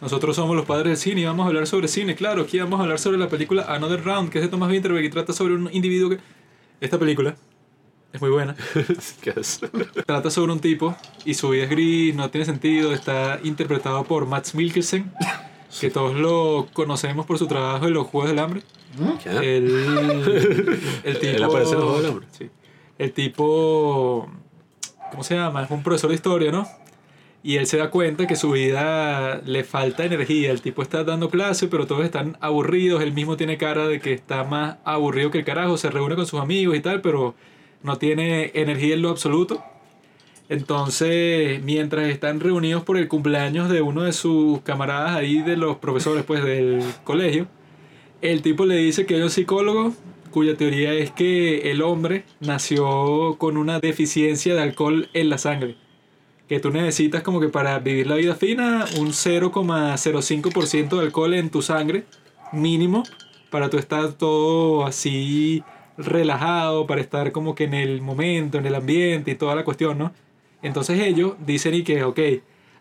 Nosotros somos los padres del cine y vamos a hablar sobre cine, claro. Aquí vamos a hablar sobre la película Another Round, que es de Thomas Winterberg y trata sobre un individuo que... Esta película es muy buena. Trata sobre un tipo y su vida es gris, no tiene sentido. Está interpretado por Max Mikkelsen, que todos lo conocemos por su trabajo en los Juegos del Hambre. ¿Qué? El, el tipo. Él aparece en los Juegos del Hambre. Sí. El tipo. ¿Cómo se llama? Es un profesor de historia, ¿no? Y él se da cuenta que su vida le falta energía. El tipo está dando clase, pero todos están aburridos. Él mismo tiene cara de que está más aburrido que el carajo. Se reúne con sus amigos y tal, pero no tiene energía en lo absoluto. Entonces, mientras están reunidos por el cumpleaños de uno de sus camaradas ahí, de los profesores pues del colegio, el tipo le dice que hay un psicólogo cuya teoría es que el hombre nació con una deficiencia de alcohol en la sangre. Que tú necesitas como que para vivir la vida fina un 0,05% de alcohol en tu sangre mínimo para tú estar todo así relajado, para estar como que en el momento, en el ambiente y toda la cuestión, ¿no? Entonces ellos dicen y que, ok,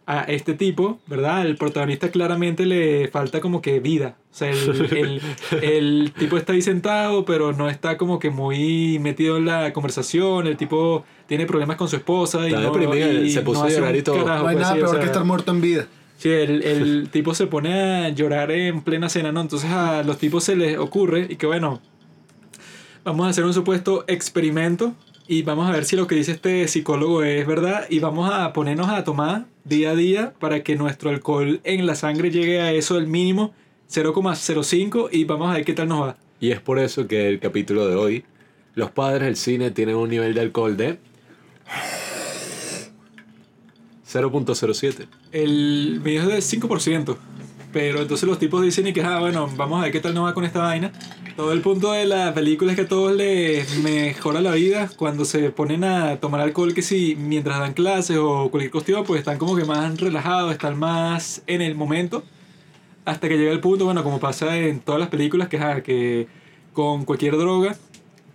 a este tipo, ¿verdad? El protagonista claramente le falta como que vida. O sea, el, el, el tipo está ahí sentado, pero no está como que muy metido en la conversación. El tipo tiene problemas con su esposa y Está no, deprimido, y se puso a hace llorar y todo. carajo, No hay pues, nada sí, o peor sea, que estar muerto en vida. Sí, el, el tipo se pone a llorar en plena cena, ¿no? Entonces a los tipos se les ocurre y que bueno, vamos a hacer un supuesto experimento y vamos a ver si lo que dice este psicólogo es verdad y vamos a ponernos a tomar día a día para que nuestro alcohol en la sangre llegue a eso, el mínimo 0,05 y vamos a ver qué tal nos va. Y es por eso que el capítulo de hoy, los padres del cine tienen un nivel de alcohol de 0.07. El mío es de 5%. Pero entonces los tipos dicen y que, ah, bueno, vamos a ver qué tal nos va con esta vaina. Todo el punto de la película es que a todos les mejora la vida cuando se ponen a tomar alcohol, que si mientras dan clases o cualquier cuestión, pues están como que más relajados, están más en el momento. Hasta que llega el punto, bueno, como pasa en todas las películas, que, ah, que con cualquier droga,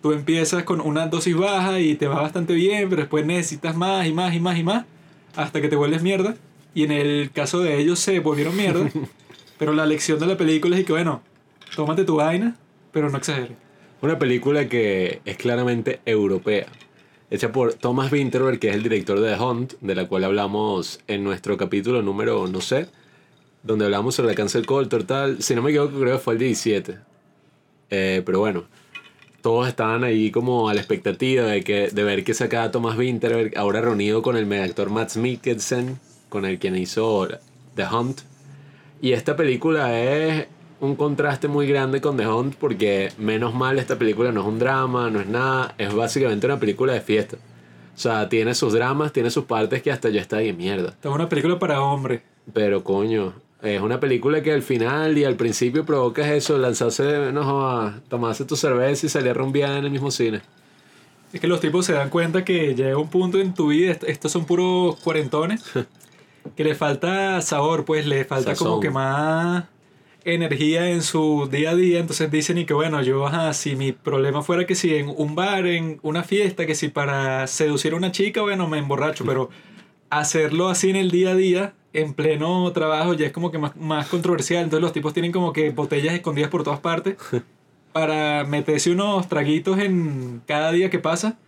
tú empiezas con una dosis baja y te va bastante bien, pero después necesitas más y más y más y más, hasta que te vuelves mierda. Y en el caso de ellos se volvieron mierda. pero la lección de la película es que, bueno, tómate tu vaina, pero no exageres. Una película que es claramente europea. Hecha por Thomas Winterberg, que es el director de The Hunt, de la cual hablamos en nuestro capítulo número, no sé, donde hablamos sobre la cancel culture, tal. Si no me equivoco, creo que fue el 17. Eh, pero bueno, todos estaban ahí como a la expectativa de, que, de ver qué sacaba Thomas Winterberg, ahora reunido con el megactor Matt Mikkelsen, con el quien hizo The Hunt. Y esta película es un contraste muy grande con The Hunt porque menos mal esta película no es un drama, no es nada, es básicamente una película de fiesta. O sea, tiene sus dramas, tiene sus partes que hasta yo está de mierda. Es una película para hombres. Pero coño, es una película que al final y al principio provocas eso, lanzarse, no tomarse tu cerveza y salir a rumbear en el mismo cine. Es que los tipos se dan cuenta que llega un punto en tu vida, est- estos son puros cuarentones, que le falta sabor, pues le falta como Sazón. que más energía en su día a día. Entonces dicen y que bueno, yo, ajá, si mi problema fuera que si en un bar, en una fiesta, que si para seducir a una chica, bueno, me emborracho, pero hacerlo así en el día a día, en pleno trabajo, ya es como que más, más controversial. Entonces los tipos tienen como que botellas escondidas por todas partes para meterse unos traguitos en cada día que pasa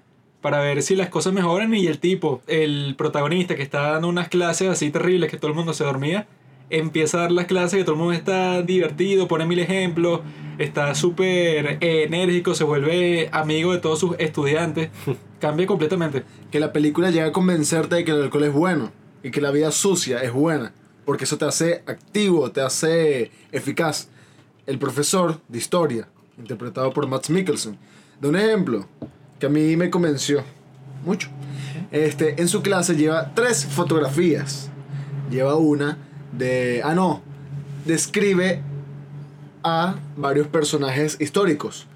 para ver si las cosas mejoran y el tipo, el protagonista que está dando unas clases así terribles que todo el mundo se dormía, empieza a dar las clases que todo el mundo está divertido, pone mil ejemplos, está súper enérgico, se vuelve amigo de todos sus estudiantes, cambia completamente. Que la película llega a convencerte de que el alcohol es bueno y que la vida sucia es buena. Porque eso te hace activo, te hace eficaz. El profesor de historia, interpretado por Matt Mikkelsen, da un ejemplo que a mí me convenció mucho. Este, en su clase lleva tres fotografías. Lleva una de... Ah, no. Describe a varios personajes históricos.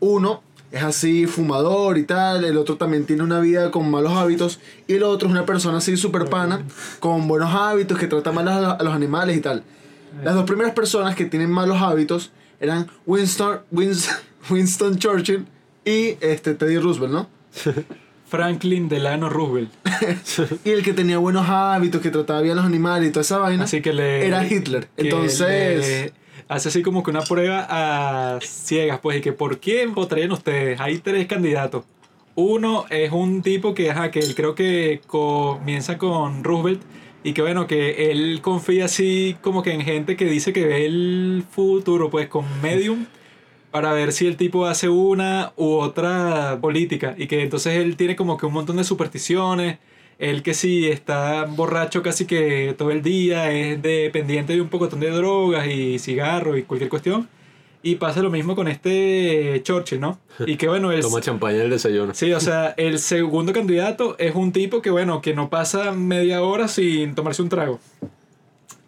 Uno es así fumador y tal, el otro también tiene una vida con malos hábitos y el otro es una persona así super pana con buenos hábitos que trata mal a, los animales y tal. Las dos primeras personas que tienen malos hábitos eran Winston, Winston, Winston Churchill y este, Teddy Roosevelt, ¿no? Franklin Delano Roosevelt. Y el que tenía buenos hábitos, que trataba bien a los animales y toda esa vaina, Así que le. era Hitler. Entonces, hace así como que una prueba a ciegas, pues, y que ¿por quién votarían ustedes? Hay tres candidatos. Uno es un tipo que, ajá, que él creo que comienza con Roosevelt y que bueno, que él confía así como que en gente que dice que ve el futuro, pues con Medium, para ver si el tipo hace una u otra política y que entonces él tiene como que un montón de supersticiones. Él que sí está borracho casi que todo el día, es dependiente de un pocotón de drogas y cigarros y cualquier cuestión. Y pasa lo mismo con este Churchill, ¿no? Y que bueno, él... Toma champaña en el desayuno. Sí, o sea, el segundo candidato es un tipo que, bueno, que no pasa media hora sin tomarse un trago.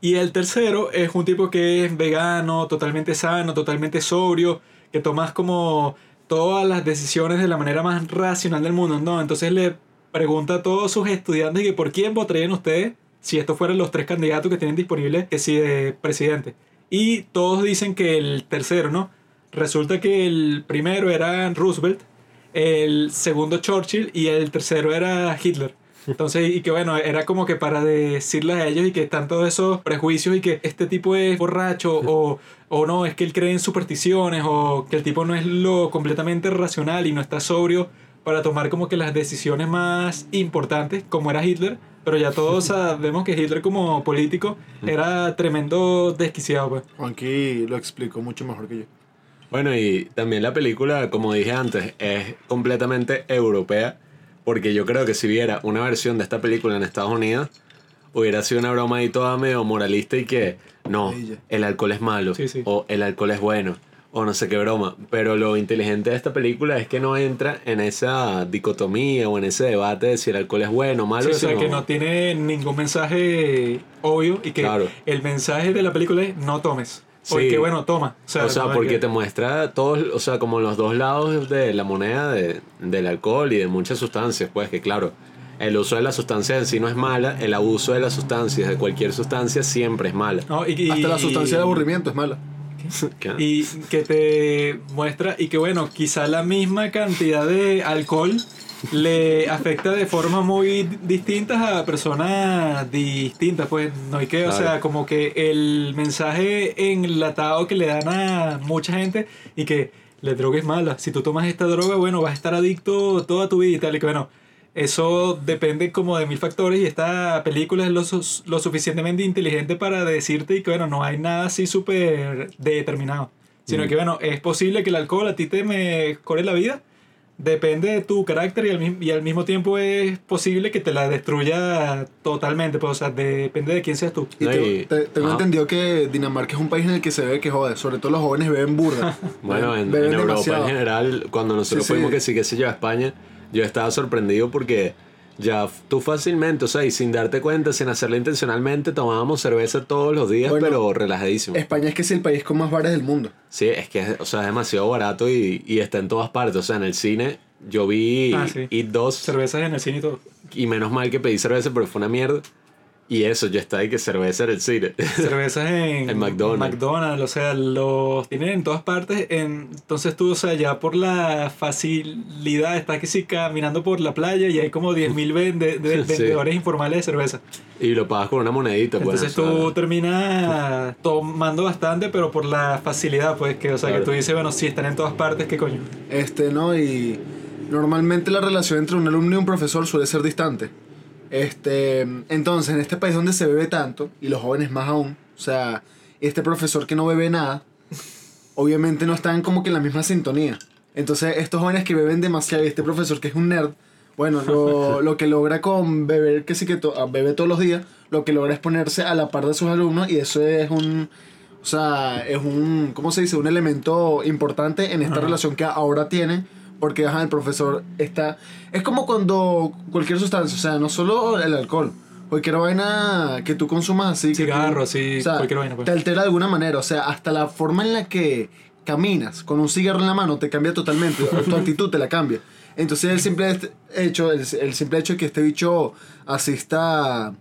Y el tercero es un tipo que es vegano, totalmente sano, totalmente sobrio, que tomas como todas las decisiones de la manera más racional del mundo, ¿no? Entonces le pregunta a todos sus estudiantes que por quién votarían ustedes si estos fueran los tres candidatos que tienen disponibles que sí de presidente. Y todos dicen que el tercero, ¿no? Resulta que el primero era Roosevelt, el segundo Churchill y el tercero era Hitler. Entonces, y que bueno, era como que para decirles a ellos y que están todos esos prejuicios y que este tipo es borracho o, o no, es que él cree en supersticiones o que el tipo no es lo completamente racional y no está sobrio para tomar como que las decisiones más importantes, como era Hitler, pero ya todos sabemos que Hitler como político era tremendo desquiciado, pues. Juanqui lo explicó mucho mejor que yo. Bueno, y también la película, como dije antes, es completamente europea, porque yo creo que si viera una versión de esta película en Estados Unidos, hubiera sido una broma ahí toda medio moralista y que, no, el alcohol es malo, Sí, sí. o el alcohol es bueno, o no sé qué broma. Pero lo inteligente de esta película es que no entra en esa dicotomía o en ese debate de si el alcohol es bueno o malo. Sí, o sea, sino- que no tiene ningún mensaje obvio y que Claro. el mensaje de la película es no tomes. Sí. Porque bueno, toma. O sea, O sea, como porque que- te muestra todos, o sea, como los dos lados de la moneda de- del alcohol y de muchas sustancias, pues que claro, el uso de la sustancia en sí no es mala, el abuso de las sustancias, de cualquier sustancia, siempre es mala. No, y- y- Hasta la sustancia de aburrimiento es mala. ¿Qué? Y que te muestra, y que bueno, quizá la misma cantidad de alcohol le afecta de forma muy distintas a personas distintas, pues no hay que, o sea, como que el mensaje enlatado que le dan a mucha gente y que la droga es mala, si tú tomas esta droga, bueno, vas a estar adicto toda tu vida y tal, y que bueno, eso depende como de mil factores y esta película es lo, su- lo suficientemente inteligente para decirte y que bueno, no hay nada así súper determinado. Sino Mm. que bueno, es posible que el alcohol a ti te mejore la vida. Depende de tu carácter y al, y al mismo tiempo es posible que te la destruya totalmente. Pues, o sea, depende de quién seas tú. Y y- te- tengo Ajá. entendido que Dinamarca es un país en el que se ve que jode, sobre todo los jóvenes beben burda. Bueno, en, Beben en Europa demasiado. en general, cuando nosotros Sí, sí. fuimos que sí que se lleva a España, yo estaba sorprendido porque ya tú fácilmente, o sea, y sin darte cuenta, sin hacerlo intencionalmente, tomábamos cerveza todos los días, Bueno, pero relajadísimo. España es que es el país con más bares del mundo. Sí, es que es, o sea, es demasiado barato y, y está en todas partes. O sea, en el cine yo vi Ah, sí. It 2 Cervezas en el cine y todo. y menos mal que pedí cerveza, pero fue una mierda. Y eso, ya está, y que cerveza en el cine. cervezas en En McDonald's. McDonald's, o sea, los tienen en todas partes. En, entonces tú, o sea, ya por la facilidad, estás que sí caminando por la playa y hay como 10.000 vende- de- Sí. vendedores informales de cerveza. y lo pagas con una monedita, pues. Entonces o sea, tú terminas tomando bastante, pero por la facilidad, pues, que, o sea, Claro. que tú dices, bueno, sí, están en todas partes, ¿qué coño? Este, ¿no? Y normalmente la relación entre un alumno y un profesor suele ser distante. Este, entonces, en este país donde se bebe tanto, y los jóvenes más aún, o sea, este profesor que no bebe nada, obviamente no están como que en la misma sintonía. Entonces, estos jóvenes que beben demasiado y este profesor que es un nerd, bueno, lo, lo que logra con beber, que sí que to- ah, bebe todos los días, lo que logra es ponerse a la par de sus alumnos y eso es un, o sea, es un, ¿cómo se dice? Un elemento importante en esta Ajá. relación que ahora tienen. Porque ajá, el profesor está... Es como cuando cualquier sustancia, o sea, no solo el alcohol, cualquier vaina que tú consumas así. que tú- Cigarro, sí, o sea, cualquier vaina, pues. Te altera de alguna manera, o sea, hasta la forma en la que caminas con un cigarro en la mano te cambia totalmente, tu actitud te la cambia. Entonces el simple hecho, el, el simple hecho de que este bicho asista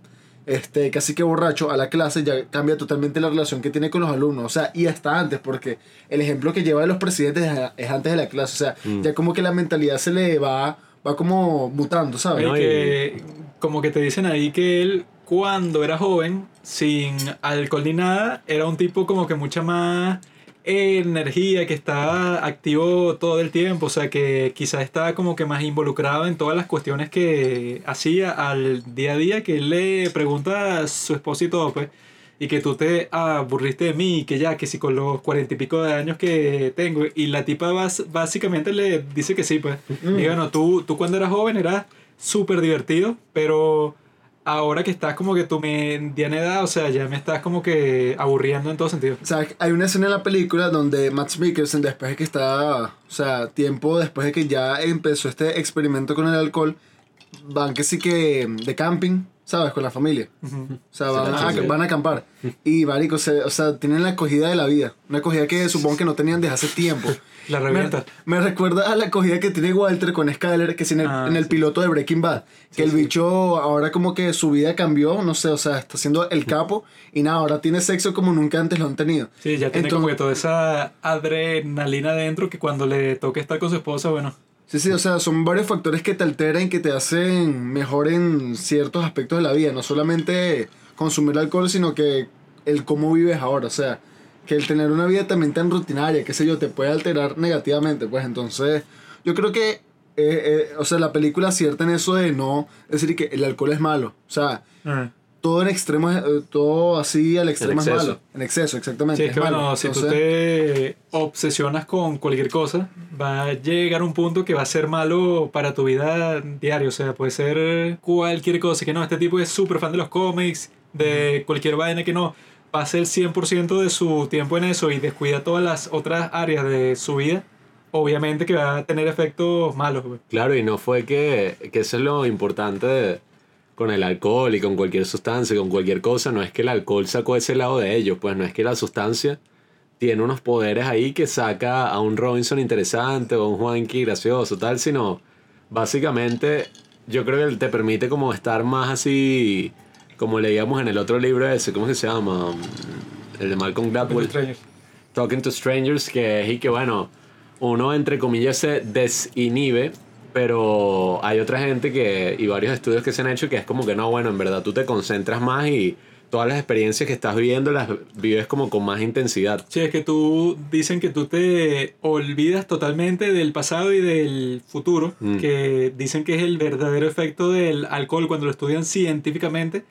este, casi que borracho a la clase ya cambia totalmente la relación que tiene con los alumnos. O sea, y hasta antes, porque el ejemplo que lleva de los presidentes es, es antes de la clase. O sea, Mm. ya como que la mentalidad se le va va como mutando, ¿sabes? No, que como que te dicen ahí que él cuando era joven, sin alcohol ni nada, era un tipo como que mucha más energía, que estaba activo todo el tiempo, o sea que quizás estaba como que más involucrado en todas las cuestiones que hacía al día a día, que él le pregunta a su esposo y todo, pues, y que tú te aburriste de mí, y que ya, que si con los cuarenta y pico de años que tengo, y la tipa básicamente le dice que sí, pues, Mm. y bueno, tú, tú cuando eras joven eras súper divertido, pero ahora que estás como que tu mediana edad, o sea, ya me estás como que aburriendo en todo sentido. O sea, hay una escena en la película donde Max Mikkelsen, después de que está, o sea, tiempo después de que ya empezó este experimento con el alcohol, van que sí que de camping, ¿sabes? Con la familia. O sea, van, a, van a acampar. Y, marico, se- o sea, tienen la acogida de la vida. Una acogida que supongo que no tenían desde hace tiempo. La Me, revienta. me recuerda a la acogida que tiene Walter con Skyler, que es en el, Ah, en el sí. piloto de Breaking Bad. Que el bicho ahora como que su vida cambió, no sé, o sea, está siendo el capo y nada, ahora tiene sexo como nunca antes lo han tenido. Sí, ya tiene Entonces- como que toda esa adrenalina dentro que cuando le toque estar con su esposa, bueno, Sí, sí, o sea, son varios factores que te alteran, que te hacen mejor en ciertos aspectos de la vida. No solamente consumir alcohol, sino que el cómo vives ahora. O sea, que el tener una vida también tan rutinaria, qué sé yo, te puede alterar negativamente. Pues entonces, yo creo que, eh, eh, o sea, la película acierta en eso de no decir que el alcohol es malo. O sea, todo en extremo, eh, todo así al extremo es malo. En exceso, exactamente. Sí, es que malo. bueno, si tú Entonces, te obsesionas con cualquier cosa, va a llegar un punto que va a ser malo para tu vida diaria. O sea, puede ser cualquier cosa. Que no, este tipo es súper fan de los cómics, de cualquier vaina que no. Pase el 100% de su tiempo en eso y descuida todas las otras áreas de su vida. Obviamente que va a tener efectos malos. güey. Claro, y no fue que, que eso es lo importante de- con el alcohol y con cualquier sustancia, con cualquier cosa, no es que el alcohol sacó ese lado de ellos, pues no es que la sustancia tiene unos poderes ahí que saca a un Robinson interesante o a un Juanqui gracioso, tal, sino básicamente yo creo que te permite como estar más así, como leíamos en el otro libro ese, ¿cómo que se llama? El de Malcolm Gladwell. Talking to Strangers, que es y que bueno, uno entre comillas se desinhibe, pero hay otra gente que, y varios estudios que se han hecho que es como que no, bueno, en verdad tú te concentras más y todas las experiencias que estás viviendo las vives como con más intensidad. Sí, es que tú dicen que tú te olvidas totalmente del pasado y del futuro, Mm. que dicen que es el verdadero efecto del alcohol cuando lo estudian científicamente.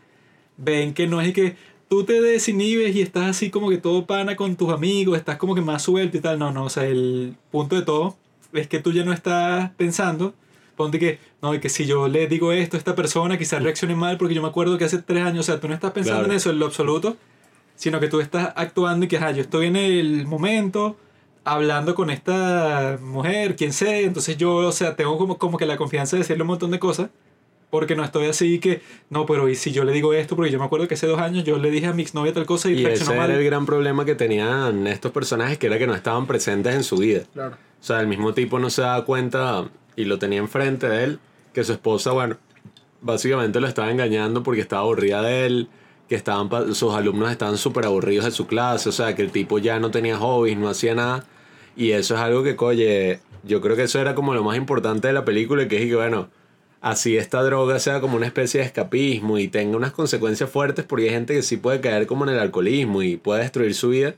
Ven que no es que tú te desinhibes y estás así como que todo pana con tus amigos, estás como que más suelto y tal. No, no, o sea, el punto de todo es que tú ya no estás pensando. Ponte que, no, y que si yo le digo esto a esta persona, quizás reaccione mal porque yo me acuerdo que hace tres años, o sea, tú no estás pensando Claro. en eso en lo absoluto, sino que tú estás actuando y que, ajá, yo estoy en el momento hablando con esta mujer, quien sea, entonces yo, o sea, tengo como, como que la confianza de decirle un montón de cosas, porque no estoy así que, no, pero y si yo le digo esto, porque yo me acuerdo que hace dos años yo le dije a mi exnovia tal cosa y, Y ese reaccionó era el mal. gran problema que tenían estos personajes, que era que no estaban presentes en su vida. Claro. O sea, el mismo tipo no se da cuenta y lo tenía enfrente de él, que su esposa, bueno, básicamente lo estaba engañando porque estaba aburrida de él, que estaban sus alumnos estaban súper aburridos de su clase, o sea, que el tipo ya no tenía hobbies, no hacía nada. Y eso es algo que, oye, yo creo que eso era como lo más importante de la película, que es que, bueno, así esta droga sea como una especie de escapismo y tenga unas consecuencias fuertes, porque hay gente que sí puede caer como en el alcoholismo y puede destruir su vida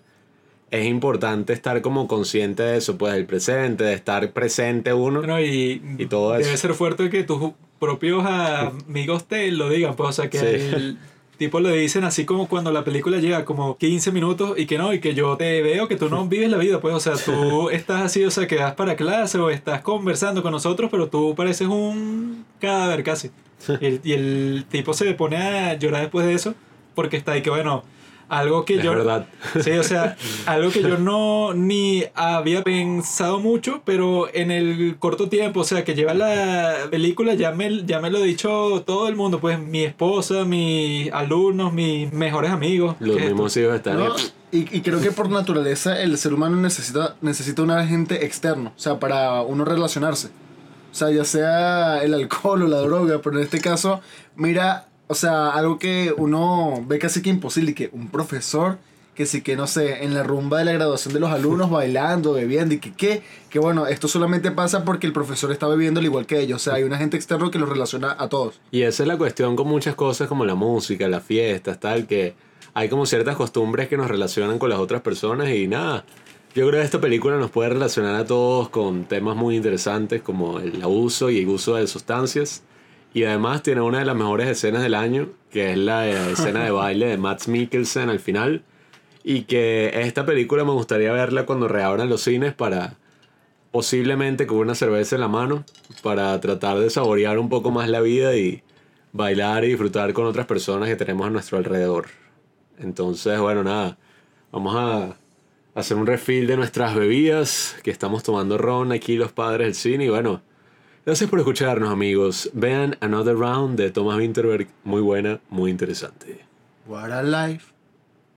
es importante estar como consciente de eso, pues del presente, de estar presente uno. Bueno, y, Y todo debe eso. ser fuerte que tus propios amigos te lo digan, pues, o sea, que Sí. el tipo le dicen así como cuando la película llega como 15 minutos y que no, y que yo te veo que tú no vives la vida, pues, o sea, tú estás así, o sea, que vas para clase o estás conversando con nosotros, pero tú pareces un cadáver casi. Y el, y el tipo se pone a llorar después de eso porque está ahí que, bueno, algo que es yo... verdad. Sí, o sea, algo que yo no ni había pensado mucho, pero en el corto tiempo, o sea, que lleva la película, ya me, ya me lo ha dicho todo el mundo, pues mi esposa, mis alumnos, mis mejores amigos. Los mismos hijos están... ¿no? Y, y creo que por naturaleza el ser humano necesita, necesita un agente externo, o sea, para uno relacionarse. O sea, ya sea el alcohol o la droga, pero en este caso, mira, o sea, algo que uno ve casi que imposible, que un profesor que sí que no sé, en la rumba de la graduación de los alumnos bailando, bebiendo y que qué, que bueno, esto solamente pasa porque el profesor está bebiendo al igual que ellos, o sea, hay un agente externo que los relaciona a todos. Y esa es la cuestión con muchas cosas como la música, las fiestas, tal, que hay como ciertas costumbres que nos relacionan con las otras personas y nada. Yo creo que esta película nos puede relacionar a todos con temas muy interesantes como el abuso y el uso de sustancias. Y además tiene una de las mejores escenas del año, que es la escena de baile de Matt Mikkelsen al final. Y que esta película me gustaría verla cuando reabran los cines para posiblemente con una cerveza en la mano, para tratar de saborear un poco más la vida y bailar y disfrutar con otras personas que tenemos a nuestro alrededor. Entonces, bueno, nada, vamos a hacer un refill de nuestras bebidas, que estamos tomando ron aquí los padres del cine y bueno, gracias por escucharnos amigos. Vean Another Round de Thomas Winterberg, muy buena, muy interesante. What a life.